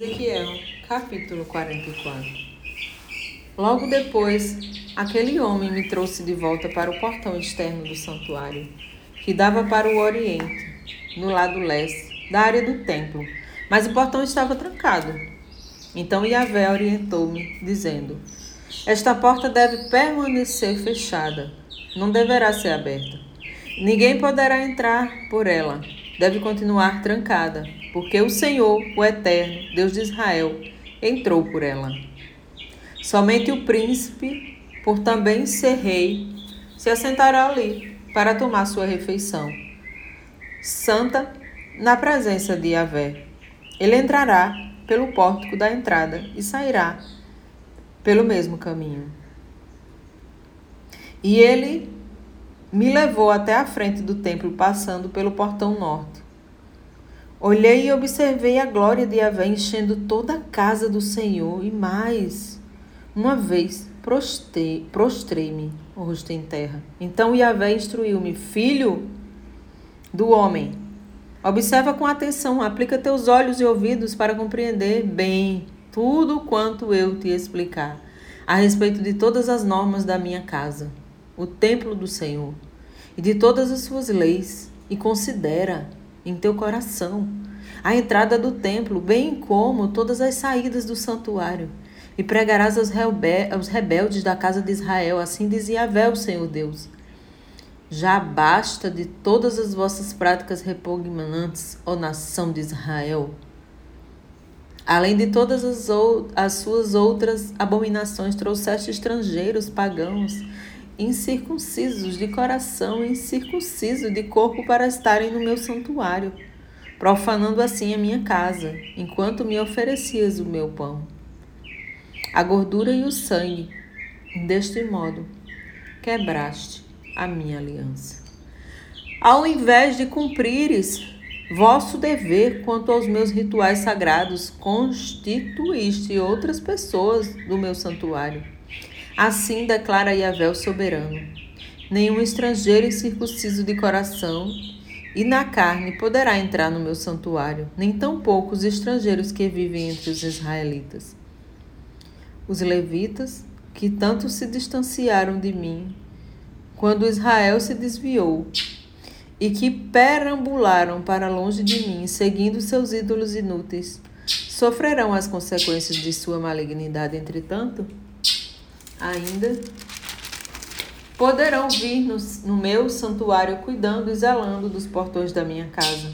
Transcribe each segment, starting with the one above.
Ezequiel, capítulo 44 Logo depois, aquele homem me trouxe de volta para o portão externo do santuário, que dava para o oriente, no lado leste, da área do templo, mas o portão estava trancado. Então Yahvé orientou-me, dizendo: Esta porta deve permanecer fechada, não deverá ser aberta. Ninguém poderá entrar por ela, deve continuar trancada porque o Senhor, o Eterno, Deus de Israel, entrou por ela. Somente o príncipe, por também ser rei, se assentará ali para tomar sua refeição. Santa, na presença de Yahvé. Ele entrará pelo pórtico da entrada e sairá pelo mesmo caminho. E ele me levou até a frente do templo, passando pelo portão norte. Olhei e observei a glória de Yahvé enchendo toda a casa do Senhor, e mais, uma vez prostrei-me o rosto em terra. Então Yahvé instruiu-me, filho do homem, observa com atenção, aplica teus olhos e ouvidos para compreender bem tudo quanto eu te explicar a respeito de todas as normas da minha casa, o templo do Senhor, e de todas as suas leis, e considera em teu coração a entrada do templo, bem como todas as saídas do santuário. E pregarás aos, aos rebeldes da casa de Israel, assim dizia Yahvé, o Senhor Deus. Já basta de todas as vossas práticas repugnantes, ó nação de Israel. Além de todas as, as suas outras abominações, trouxeste estrangeiros pagãos incircuncisos de coração e incircuncisos de corpo para estarem no meu santuário, profanando assim a minha casa, enquanto me oferecias o meu pão. A gordura e o sangue, deste modo, quebraste a minha aliança. Ao invés de cumprires vosso dever quanto aos meus rituais sagrados, constituíste outras pessoas do meu santuário Assim declara Yahvé o soberano: Nenhum estrangeiro incircunciso de coração e na carne poderá entrar no meu santuário, nem tampouco os estrangeiros que vivem entre os israelitas. Os levitas, que tanto se distanciaram de mim, quando Israel se desviou, e que perambularam para longe de mim, seguindo seus ídolos inúteis, sofrerão as consequências de sua malignidade, entretanto? Ainda poderão vir no, no, meu santuário cuidando e zelando dos portões da minha casa.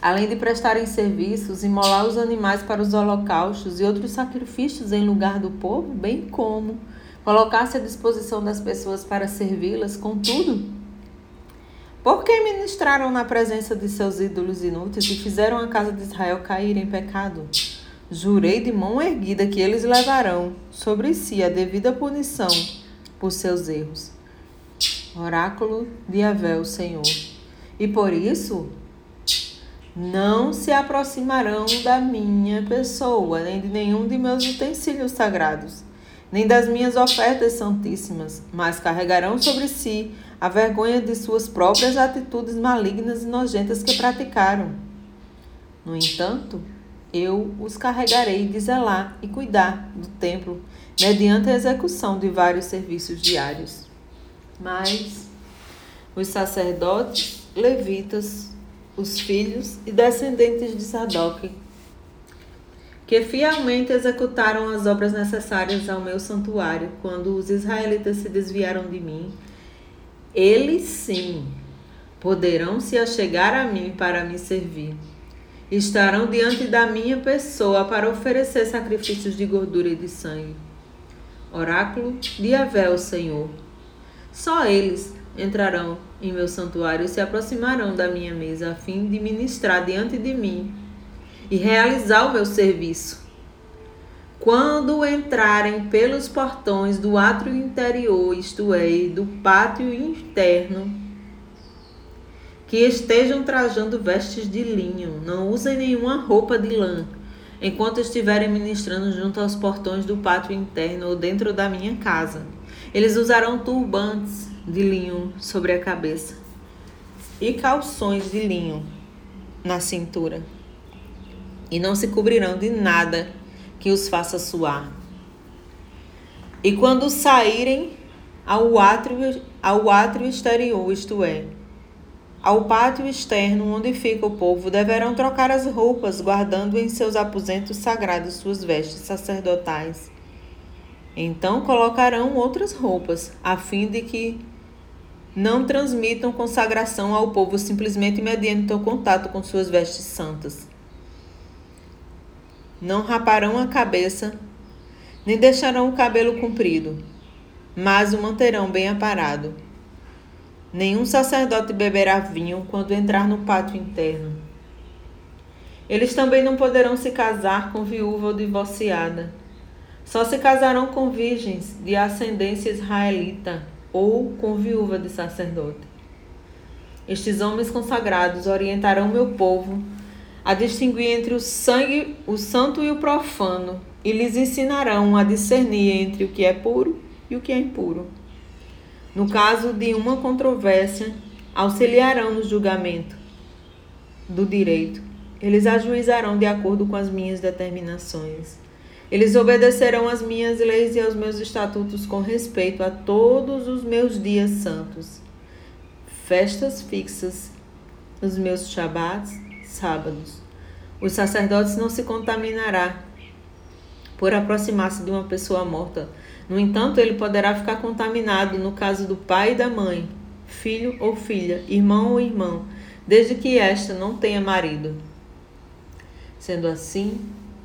Além de prestarem serviços, imolar os animais para os holocaustos e outros sacrifícios em lugar do povo, bem como colocar-se à disposição das pessoas para servi-las, contudo, por que ministraram na presença de seus ídolos inúteis e fizeram a casa de Israel cair em pecado? Jurei de mão erguida que eles levarão sobre si a devida punição por seus erros. Oráculo de o Senhor. E por isso não se aproximarão da minha pessoa, nem de nenhum de meus utensílios sagrados, nem das minhas ofertas santíssimas, mas carregarão sobre si a vergonha de suas próprias atitudes malignas e nojentas que praticaram. No entanto, eu os carregarei de zelar e cuidar do templo, mediante a execução de vários serviços diários. Mas os sacerdotes, levitas, os filhos e descendentes de Sadoc, que fielmente executaram as obras necessárias ao meu santuário quando os israelitas se desviaram de mim, eles sim poderão se achegar a mim para me servir estarão diante da minha pessoa para oferecer sacrifícios de gordura e de sangue. Oráculo de Avé, Senhor. Só eles entrarão em meu santuário e se aproximarão da minha mesa a fim de ministrar diante de mim e realizar o meu serviço. Quando entrarem pelos portões do átrio interior, isto é, do pátio interno, que estejam trajando vestes de linho, não usem nenhuma roupa de lã, enquanto estiverem ministrando junto aos portões do pátio interno ou dentro da minha casa. Eles usarão turbantes de linho sobre a cabeça e calções de linho na cintura. e não se cobrirão de nada que os faça suar. E quando saírem ao átrio, ao átrio exterior, isto é, ao pátio externo onde fica o povo, deverão trocar as roupas, guardando em seus aposentos sagrados suas vestes sacerdotais. Então colocarão outras roupas, a fim de que não transmitam consagração ao povo simplesmente mediante o contato com suas vestes santas. Não raparão a cabeça, nem deixarão o cabelo comprido, mas o manterão bem aparado Nenhum sacerdote beberá vinho quando entrar no pátio interno. Eles também não poderão se casar com viúva ou divorciada. Só se casarão com virgens de ascendência israelita ou com viúva de sacerdote. Estes homens consagrados orientarão meu povo a distinguir entre o sangue, o santo e o profano, e lhes ensinarão a discernir entre o que é puro e o que é impuro. No caso de uma controvérsia, auxiliarão no julgamento do direito. Eles ajuizarão de acordo com as minhas determinações. Eles obedecerão às minhas leis e aos meus estatutos com respeito a todos os meus dias santos, festas fixas, os meus shabats, sábados. Os sacerdotes não se contaminará por aproximar-se de uma pessoa morta no entanto, ele poderá ficar contaminado no caso do pai e da mãe, filho ou filha, irmão ou irmão, desde que esta não tenha marido. Sendo assim,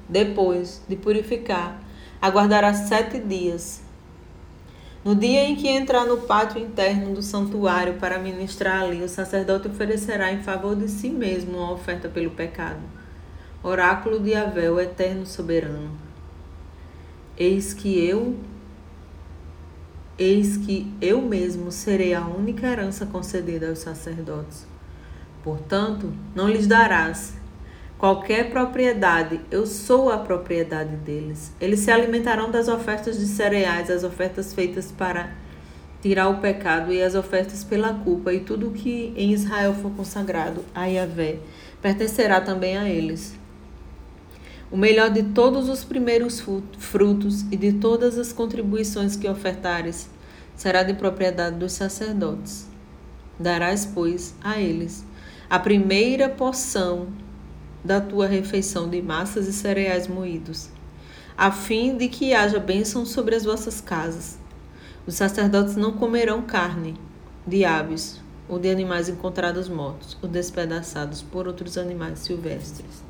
depois de purificar, aguardará sete dias. No dia em que entrar no pátio interno do santuário para ministrar ali, o sacerdote oferecerá em favor de si mesmo uma oferta pelo pecado. Oráculo de Avel, eterno soberano. Eis que eu, Eis que eu mesmo serei a única herança concedida aos sacerdotes. Portanto, não lhes darás qualquer propriedade, eu sou a propriedade deles. Eles se alimentarão das ofertas de cereais, as ofertas feitas para tirar o pecado e as ofertas pela culpa, e tudo que em Israel for consagrado a Yahvé pertencerá também a eles. O melhor de todos os primeiros frutos e de todas as contribuições que ofertares será de propriedade dos sacerdotes. Darás, pois, a eles a primeira porção da tua refeição de massas e cereais moídos, a fim de que haja bênção sobre as vossas casas. Os sacerdotes não comerão carne de aves ou de animais encontrados mortos ou despedaçados por outros animais silvestres.